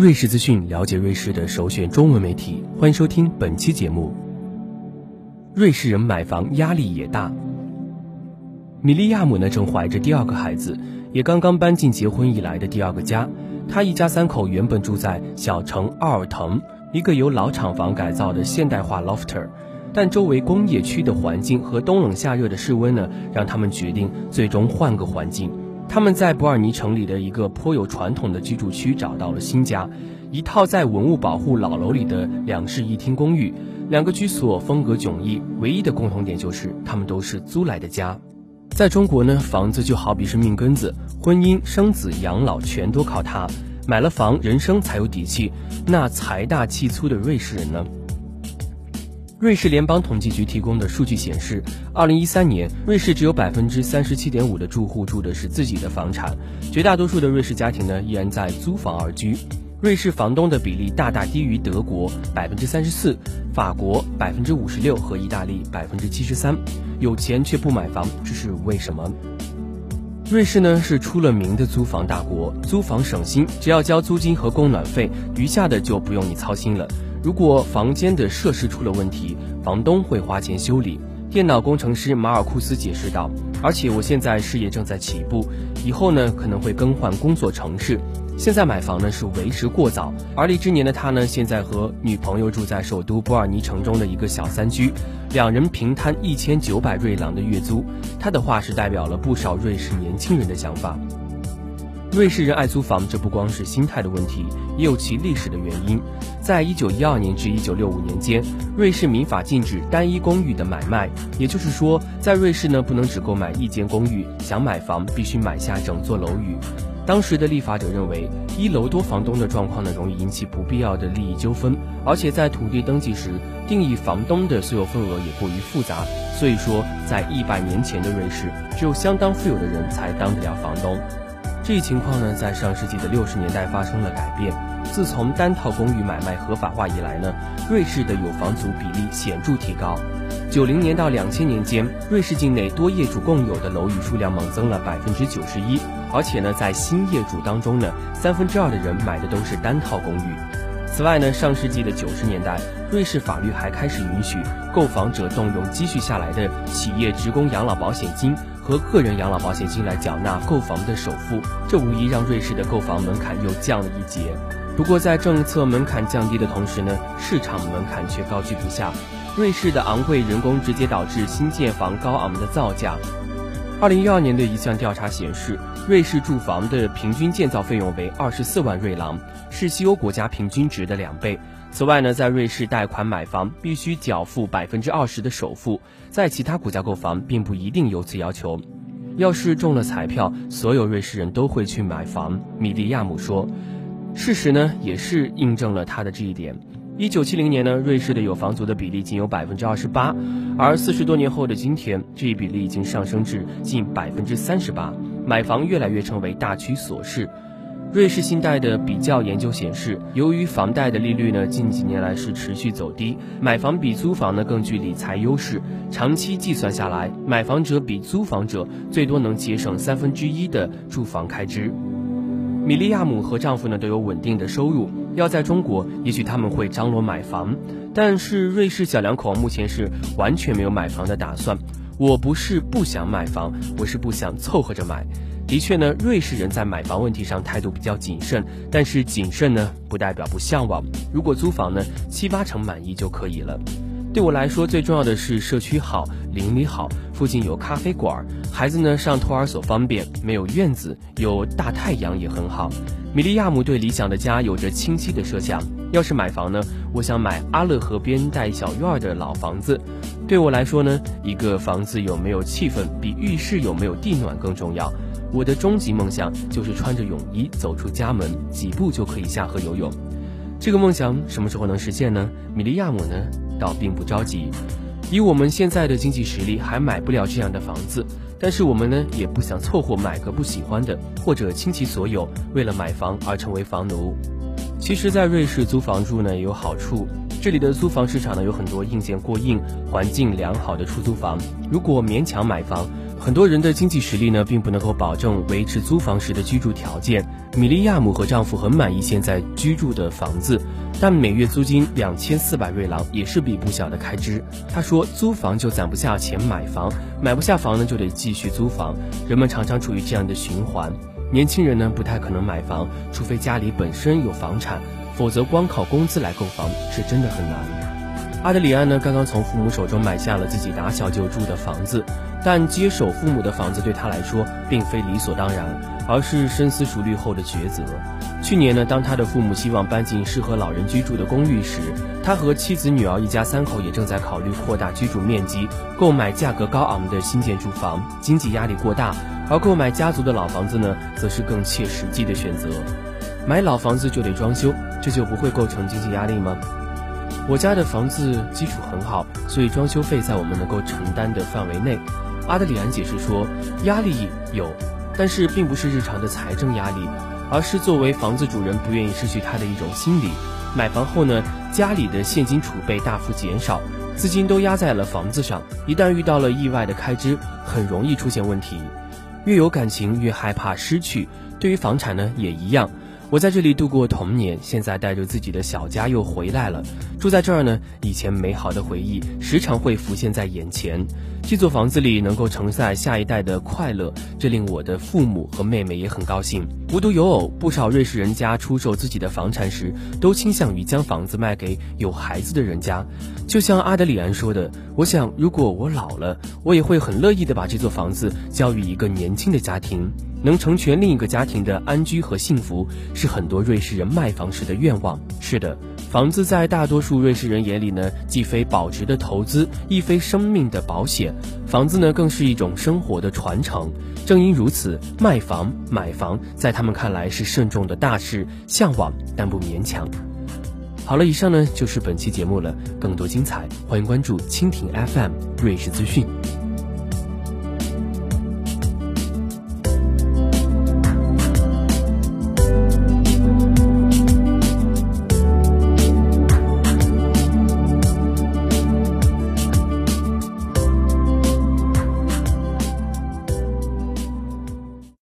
瑞士资讯，了解瑞士的首选中文媒体。欢迎收听本期节目。瑞士人买房压力也大。米利亚姆呢，正怀着第二个孩子，也刚刚搬进结婚以来的第二个家。他一家三口原本住在小城奥尔滕，一个由老厂房改造的现代化 lofter，但周围工业区的环境和冬冷夏热的室温呢，让他们决定最终换个环境。他们在伯尔尼城里的一个颇有传统的居住区找到了新家，一套在文物保护老楼里的两室一厅公寓。两个居所风格迥异，唯一的共同点就是他们都是租来的家。在中国呢，房子就好比是命根子，婚姻、生子、养老全都靠它。买了房，人生才有底气。那财大气粗的瑞士人呢？瑞士联邦统计局提供的数据显示，二零一三年，瑞士只有百分之三十七点五的住户住的是自己的房产，绝大多数的瑞士家庭呢依然在租房而居。瑞士房东的比例大大低于德国百分之三十四、法国百分之五十六和意大利百分之七十三。有钱却不买房，这是为什么？瑞士呢是出了名的租房大国，租房省心，只要交租金和供暖费，余下的就不用你操心了。如果房间的设施出了问题，房东会花钱修理。电脑工程师马尔库斯解释道：“而且我现在事业正在起步，以后呢可能会更换工作城市。现在买房呢是为时过早。”而立之年的他呢，现在和女朋友住在首都波尔尼城中的一个小三居，两人平摊一千九百瑞郎的月租。他的话是代表了不少瑞士年轻人的想法。瑞士人爱租房，这不光是心态的问题，也有其历史的原因。在一九一二年至一九六五年间，瑞士民法禁止单一公寓的买卖，也就是说，在瑞士呢，不能只购买一间公寓，想买房必须买下整座楼宇。当时的立法者认为，一楼多房东的状况呢，容易引起不必要的利益纠纷，而且在土地登记时定义房东的所有份额也过于复杂。所以说，在一百年前的瑞士，只有相当富有的人才当得了房东。这一情况呢，在上世纪的六十年代发生了改变。自从单套公寓买卖合法化以来呢，瑞士的有房族比例显著提高。九零年到两千年间，瑞士境内多业主共有的楼宇数量猛增了百分之九十一，而且呢，在新业主当中呢，三分之二的人买的都是单套公寓。此外呢，上世纪的九十年代，瑞士法律还开始允许购房者动用积蓄下来的企业职工养老保险金。和个人养老保险金来缴纳购房的首付，这无疑让瑞士的购房门槛又降了一截。不过，在政策门槛降低的同时呢，市场门槛却高居不下。瑞士的昂贵人工直接导致新建房高昂的造价。二零一二年的一项调查显示，瑞士住房的平均建造费用为二十四万瑞郎，是西欧国家平均值的两倍。此外呢，在瑞士贷款买房必须缴付百分之二十的首付，在其他国家购房并不一定有此要求。要是中了彩票，所有瑞士人都会去买房。米利亚姆说，事实呢也是印证了他的这一点。一九七零年呢，瑞士的有房族的比例仅有百分之二十八，而四十多年后的今天，这一比例已经上升至近百分之三十八，买房越来越成为大趋所势。瑞士信贷的比较研究显示，由于房贷的利率呢近几年来是持续走低，买房比租房呢更具理财优势。长期计算下来，买房者比租房者最多能节省三分之一的住房开支。米利亚姆和丈夫呢都有稳定的收入，要在中国，也许他们会张罗买房，但是瑞士小两口目前是完全没有买房的打算。我不是不想买房，我是不想凑合着买。的确呢，瑞士人在买房问题上态度比较谨慎，但是谨慎呢不代表不向往。如果租房呢，七八成满意就可以了。对我来说，最重要的是社区好，邻里好，附近有咖啡馆，孩子呢上托儿所方便，没有院子，有大太阳也很好。米利亚姆对理想的家有着清晰的设想。要是买房呢，我想买阿勒河边带小院的老房子。对我来说呢，一个房子有没有气氛，比浴室有没有地暖更重要。我的终极梦想就是穿着泳衣走出家门，几步就可以下河游泳。这个梦想什么时候能实现呢？米利亚姆呢，倒并不着急。以我们现在的经济实力，还买不了这样的房子。但是我们呢，也不想凑合买个不喜欢的，或者倾其所有为了买房而成为房奴。其实，在瑞士租房住呢也有好处。这里的租房市场呢有很多硬件过硬、环境良好的出租房。如果勉强买房，很多人的经济实力呢，并不能够保证维持租房时的居住条件。米利亚姆和丈夫很满意现在居住的房子，但每月租金两千四百瑞郎也是笔不小的开支。她说，租房就攒不下钱买房，买不下房呢，就得继续租房。人们常常处于这样的循环。年轻人呢，不太可能买房，除非家里本身有房产，否则光靠工资来购房是真的很难。阿德里安呢，刚刚从父母手中买下了自己打小就住的房子。但接手父母的房子对他来说并非理所当然，而是深思熟虑后的抉择。去年呢，当他的父母希望搬进适合老人居住的公寓时，他和妻子、女儿一家三口也正在考虑扩大居住面积，购买价格高昂的新建住房。经济压力过大，而购买家族的老房子呢，则是更切实际的选择。买老房子就得装修，这就不会构成经济压力吗？我家的房子基础很好，所以装修费在我们能够承担的范围内。阿德里安解释说：“压力有，但是并不是日常的财政压力，而是作为房子主人不愿意失去他的一种心理。买房后呢，家里的现金储备大幅减少，资金都压在了房子上，一旦遇到了意外的开支，很容易出现问题。越有感情，越害怕失去。对于房产呢，也一样。”我在这里度过童年，现在带着自己的小家又回来了。住在这儿呢，以前美好的回忆时常会浮现在眼前。这座房子里能够承载下一代的快乐，这令我的父母和妹妹也很高兴。无独有偶，不少瑞士人家出售自己的房产时，都倾向于将房子卖给有孩子的人家。就像阿德里安说的：“我想，如果我老了，我也会很乐意的把这座房子交予一个年轻的家庭。”能成全另一个家庭的安居和幸福，是很多瑞士人卖房时的愿望。是的，房子在大多数瑞士人眼里呢，既非保值的投资，亦非生命的保险。房子呢，更是一种生活的传承。正因如此，卖房买房在他们看来是慎重的大事，向往但不勉强。好了，以上呢就是本期节目了。更多精彩，欢迎关注蜻蜓 FM 瑞士资讯。